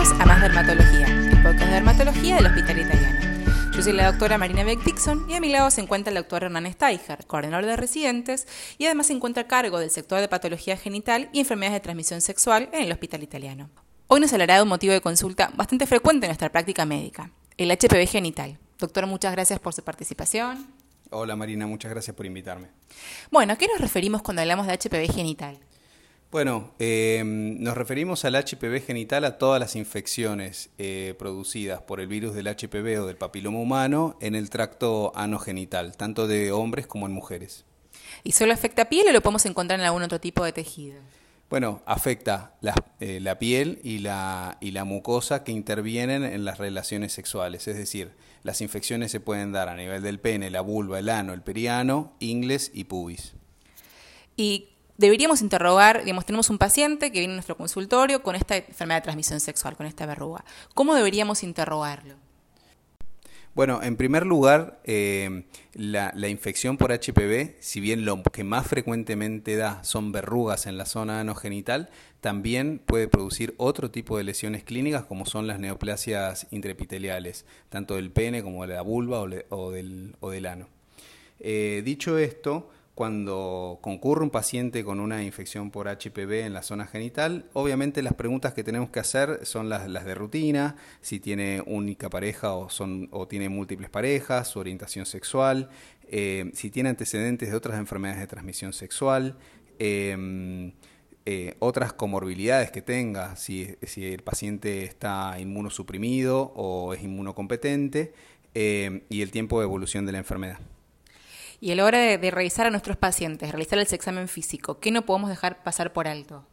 Bienvenidos a Más Dermatología, el podcast de dermatología del Hospital Italiano. Yo soy la doctora Marina Beck Dixon y a mi lado se encuentra el doctor Hernán Steiger, coordinador de residentes y además se encuentra a cargo del sector de patología genital y enfermedades de transmisión sexual en el Hospital Italiano. Hoy nos hablará de un motivo de consulta bastante frecuente en nuestra práctica médica, el HPV genital. Doctor, muchas gracias por su participación. Hola Marina, muchas gracias por invitarme. Bueno, ¿a qué nos referimos cuando hablamos de HPV genital? Bueno, eh, nos referimos al HPV genital a todas las infecciones eh, producidas por el virus del HPV o del papiloma humano en el tracto anogenital, tanto de hombres como en mujeres. ¿Y solo afecta piel o lo podemos encontrar en algún otro tipo de tejido? Bueno, afecta la, eh, la piel y la, y la mucosa que intervienen en las relaciones sexuales, es decir, las infecciones se pueden dar a nivel del pene, la vulva, el ano, el periano, ingles y pubis. ¿Y deberíamos interrogar, digamos, tenemos un paciente que viene a nuestro consultorio con esta enfermedad de transmisión sexual, con esta verruga. ¿Cómo deberíamos interrogarlo? Bueno, en primer lugar, eh, la, infección por HPV, si bien lo que más frecuentemente da son verrugas en la zona anogenital, también puede producir otro tipo de lesiones clínicas como son las neoplasias intraepiteliales, tanto del pene como de la vulva o del, ano. Eh, dicho esto, cuando concurre un paciente con una infección por HPV en la zona genital, obviamente las preguntas que tenemos que hacer son las, de rutina, si tiene única pareja o, tiene múltiples parejas, su orientación sexual, eh, si tiene antecedentes de otras enfermedades de transmisión sexual, eh, eh, otras comorbilidades que tenga, si, el paciente está inmunosuprimido o es inmunocompetente, eh, y el tiempo de evolución de la enfermedad. Y a la hora de, revisar a nuestros pacientes, realizar el examen físico, ¿qué no podemos dejar pasar por alto?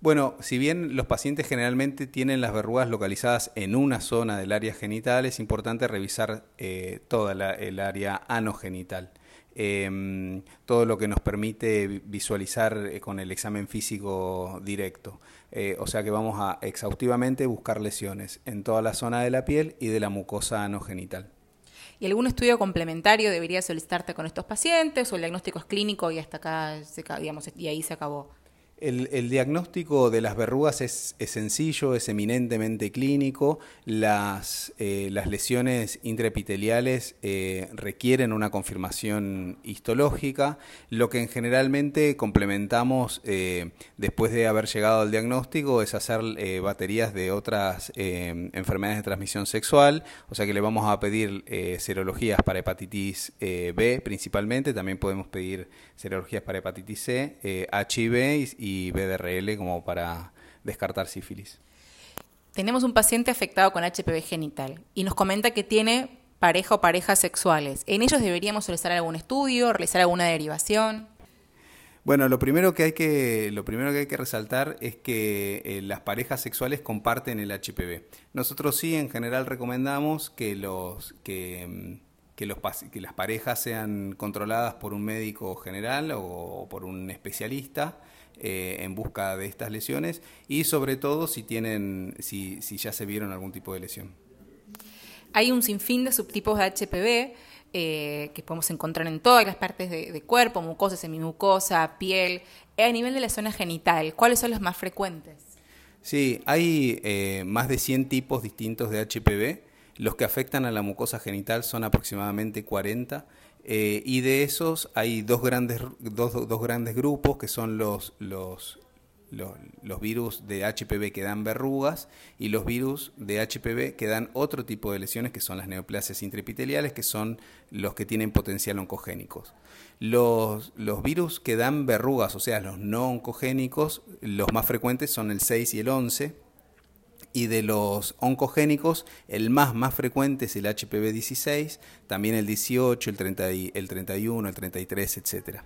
Bueno, si bien los pacientes generalmente tienen las verrugas localizadas en una zona del área genital, es importante revisar eh, toda la, el área anogenital. Eh, todo lo que nos permite visualizar eh, con el examen físico directo. Eh, o sea que vamos a exhaustivamente buscar lesiones en toda la zona de la piel y de la mucosa anogenital. ¿Y algún estudio complementario debería solicitarte con estos pacientes o el diagnóstico es clínico y hasta acá, digamos, y ahí se acabó? El, diagnóstico de las verrugas es, sencillo, es eminentemente clínico. Las, eh, lesiones intraepiteliales eh, requieren una confirmación histológica, lo que generalmente complementamos eh, después de haber llegado al diagnóstico es hacer baterías de otras enfermedades de transmisión sexual, o sea que le vamos a pedir serologías para hepatitis B principalmente, también podemos pedir serologías para hepatitis C, HIV y y BDRL como para descartar sífilis. Tenemos un paciente afectado con HPV genital y nos comenta que tiene pareja o parejas sexuales. ¿En ellos deberíamos realizar algún estudio, realizar alguna derivación? Bueno, lo primero que hay que, lo primero que, hay que resaltar es que eh, las parejas sexuales comparten el HPV. Nosotros sí, en general, recomendamos que, los, que, que, los, que las parejas sean controladas por un médico general o por un especialista eh, en busca de estas lesiones y sobre todo si tienen, si, si ya se vieron algún tipo de lesión. Hay un sinfín de subtipos de HPV eh, que podemos encontrar en todas las partes de, de, cuerpo, mucosa, semimucosa, piel, a nivel de la zona genital. ¿Cuáles son los más frecuentes? Sí, hay eh, más de 100 tipos distintos de HPV. Los que afectan a la mucosa genital son aproximadamente 40 eh, y de esos hay dos grandes, dos, dos grandes grupos que son los, los, los, virus de HPV que dan verrugas y los virus de HPV que dan otro tipo de lesiones que son las neoplasias intraepiteliales, que son los que tienen potencial oncogénicos. Los, los virus que dan verrugas, o sea, los no oncogénicos, los más frecuentes son el 6 y el 11 y de los oncogénicos, el más más frecuente es el HPV 16, también el 18, el, 30, el 31, el 33, etcétera.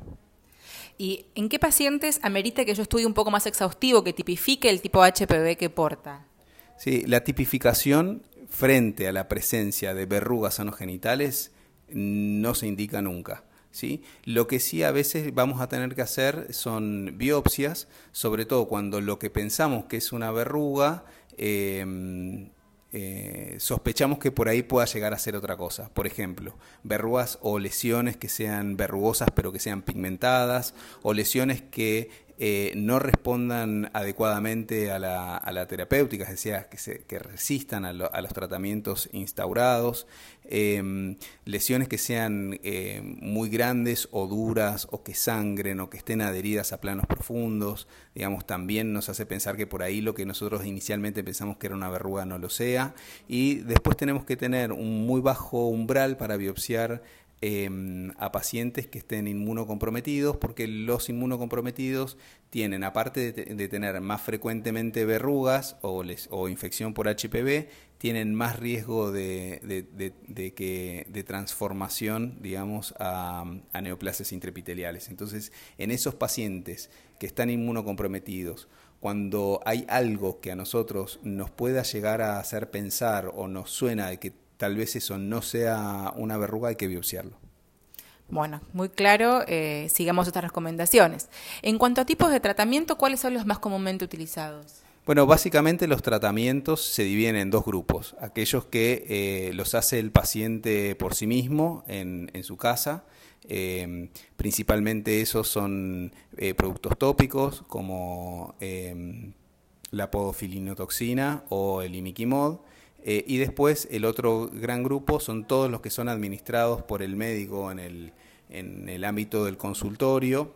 ¿Y en qué pacientes amerita que yo estudie un poco más exhaustivo, que tipifique el tipo HPV que porta? Sí, la tipificación frente a la presencia de verrugas anogenitales no se indica nunca. ¿Sí? Lo que sí a veces vamos a tener que hacer son biopsias, sobre todo cuando lo que pensamos que es una verruga eh, eh, sospechamos que por ahí pueda llegar a ser otra cosa. Por ejemplo, verrugas o lesiones que sean verrugosas pero que sean pigmentadas, o lesiones que eh, no respondan adecuadamente a la, terapéutica, es decir, que, se, que resistan a, los tratamientos instaurados, em, lesiones que sean eh, muy grandes o duras o que sangren o que estén adheridas a planos profundos, digamos, también nos hace pensar que por ahí lo que nosotros inicialmente pensamos que era una verruga no lo sea, y después tenemos que tener un muy bajo umbral para biopsiar Em, a pacientes que estén inmunocomprometidos, porque los inmunocomprometidos tienen, aparte de, tener más frecuentemente verrugas o, infección por HPV, tienen más riesgo de, que, de transformación, digamos, a, a neoplasias intraepiteliales. Entonces, en esos pacientes que están inmunocomprometidos, cuando hay algo que a nosotros nos pueda llegar a hacer pensar o nos suena de que tal vez eso no sea una verruga, hay que biopsiarlo. Bueno, muy claro, eh, sigamos estas recomendaciones. En cuanto a tipos de tratamiento, ¿cuáles son los más comúnmente utilizados? Bueno, básicamente los tratamientos se dividen en dos grupos. Aquellos que eh, los hace el paciente por sí mismo en, su casa. Eh, principalmente esos son productos tópicos como la podofilinotoxina o el imiquimod. Eh, y después el otro gran grupo son todos los que son administrados por el médico en el, en el ámbito del consultorio,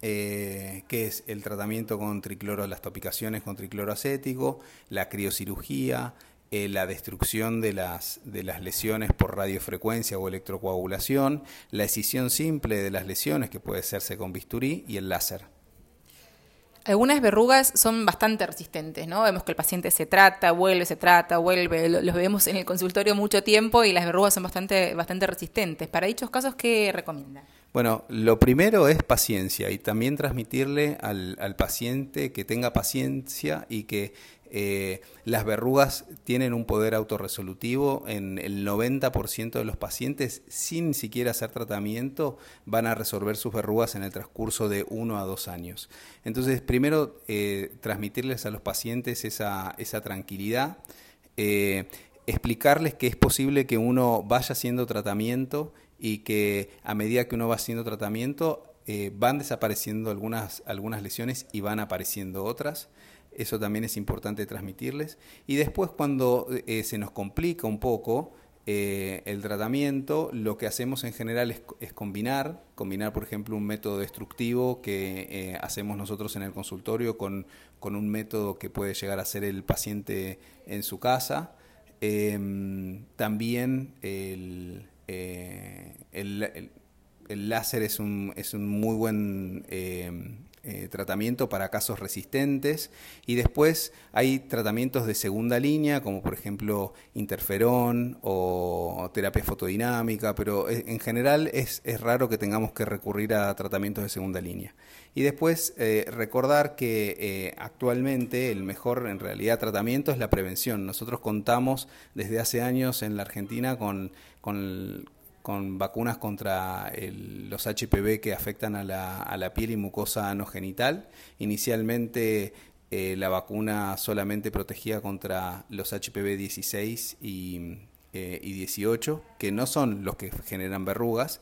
eh, que es el tratamiento con tricloro, las topicaciones con tricloro acético, la criocirugía, eh, la destrucción de las, de las lesiones por radiofrecuencia o electrocoagulación, la escisión simple de las lesiones, que puede hacerse con bisturí, y el láser. Algunas verrugas son bastante resistentes, ¿no? Vemos que el paciente se trata, vuelve, se trata, vuelve, los vemos en el consultorio mucho tiempo y las verrugas son bastante, bastante resistentes. Para dichos casos, ¿qué recomienda? Bueno, lo primero es paciencia y también transmitirle al, al paciente que tenga paciencia y que eh, las verrugas tienen un poder autorresolutivo. En el 90% de los pacientes, sin siquiera hacer tratamiento, van a resolver sus verrugas en el transcurso de uno a dos años. Entonces, primero, eh, transmitirles a los pacientes esa, tranquilidad. Eh, explicarles que es posible que uno vaya haciendo tratamiento y que a medida que uno va haciendo tratamiento van desapareciendo algunas lesiones y van apareciendo otras. Eso también es importante transmitirles. Y después cuando eh, se nos complica un poco eh, el tratamiento, lo que hacemos en general es, combinar, combinar por ejemplo un método destructivo que eh, hacemos nosotros en el consultorio con, un método que puede llegar a ser el paciente en su casa. Em, también el, el, láser es un, es un muy buen em, eh, tratamiento para casos resistentes y después hay tratamientos de segunda línea como por ejemplo interferón o terapia fotodinámica, pero eh, en general es, raro que tengamos que recurrir a tratamientos de segunda línea. Y después eh, recordar que actualmente el mejor en realidad tratamiento es la prevención. Nosotros contamos desde hace años en la Argentina con, con con vacunas contra los HPV que afectan a la, a la piel y mucosa anogenital. Inicialmente eh, la vacuna solamente protegía contra los HPV 16 y, eh, y 18, que no son los que generan verrugas,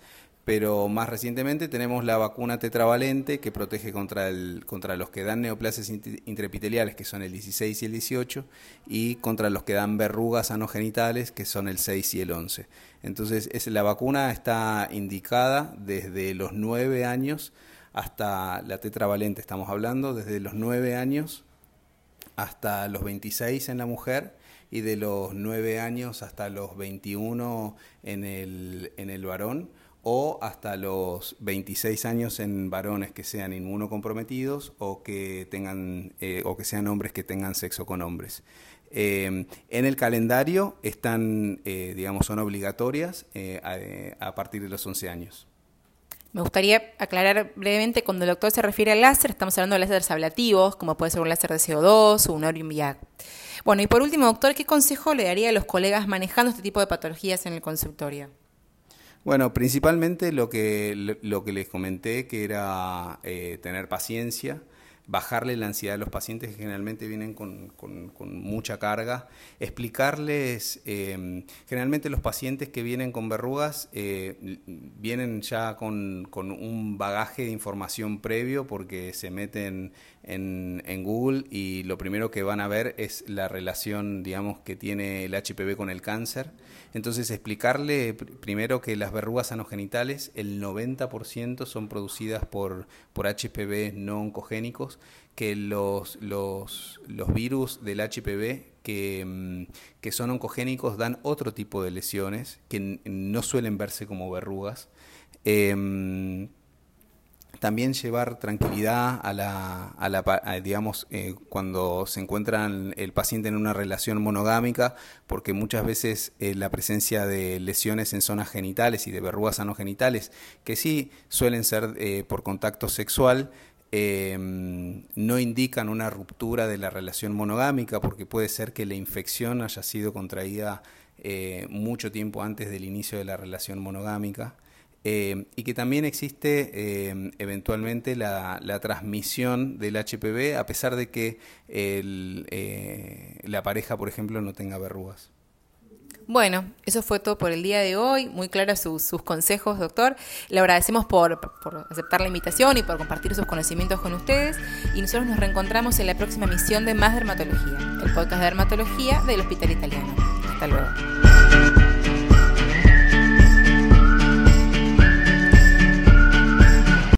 pero más recientemente tenemos la vacuna tetravalente que protege contra, el, contra los que dan neoplasias intraepiteliales, que son el 16 y el 18, y contra los que dan verrugas anogenitales, que son el 6 y el 11. Entonces, es, la vacuna está indicada desde los 9 años hasta la tetravalente, estamos hablando, desde los 9 años hasta los 26 en la mujer y de los 9 años hasta los 21 en el, en el varón o hasta los 26 años en varones que sean inmunocomprometidos o que tengan eh, o que sean hombres que tengan sexo con hombres. Eh, en el calendario están, eh, digamos, son obligatorias a, a, partir de los 11 años. Me gustaría aclarar brevemente, cuando el doctor se refiere al láser, estamos hablando de láseres ablativos, como puede ser un láser de CO2 o un VIAC. Bueno, y por último, doctor, ¿qué consejo le daría a los colegas manejando este tipo de patologías en el consultorio? Bueno, principalmente lo que, lo que les comenté, que era eh, tener paciencia. bajarle la ansiedad a los pacientes que generalmente vienen con, mucha carga, explicarles, em, generalmente los pacientes que vienen con verrugas eh, vienen ya con, un bagaje de información previo porque se meten en, Google y lo primero que van a ver es la relación, digamos, que tiene el HPV con el cáncer. Entonces, explicarle primero que las verrugas anogenitales, el 90% son producidas por, por HPV no oncogénicos, que los, los, los virus del HPV que, mm, que, son oncogénicos dan otro tipo de lesiones que no suelen verse como verrugas. Em, también llevar tranquilidad a la, la digamos, eh, cuando se encuentra el paciente en una relación monogámica, porque muchas veces eh, la presencia de lesiones en zonas genitales y de verrugas anogenitales, que sí suelen ser eh, por contacto sexual, em, no indican una ruptura de la relación monogámica, porque puede ser que la infección haya sido contraída mucho tiempo antes del inicio de la relación monogámica. Eh, y que también existe eh, eventualmente la, transmisión del HPV a pesar de que eh, la pareja, por ejemplo, no tenga verrugas. Bueno, eso fue todo por el día de hoy. Muy claros sus, consejos, doctor. Le agradecemos por, por, aceptar la invitación y por compartir sus conocimientos con ustedes. Y nosotros nos reencontramos en la próxima emisión de Más Dermatología, el podcast de dermatología del Hospital Italiano. Hasta luego.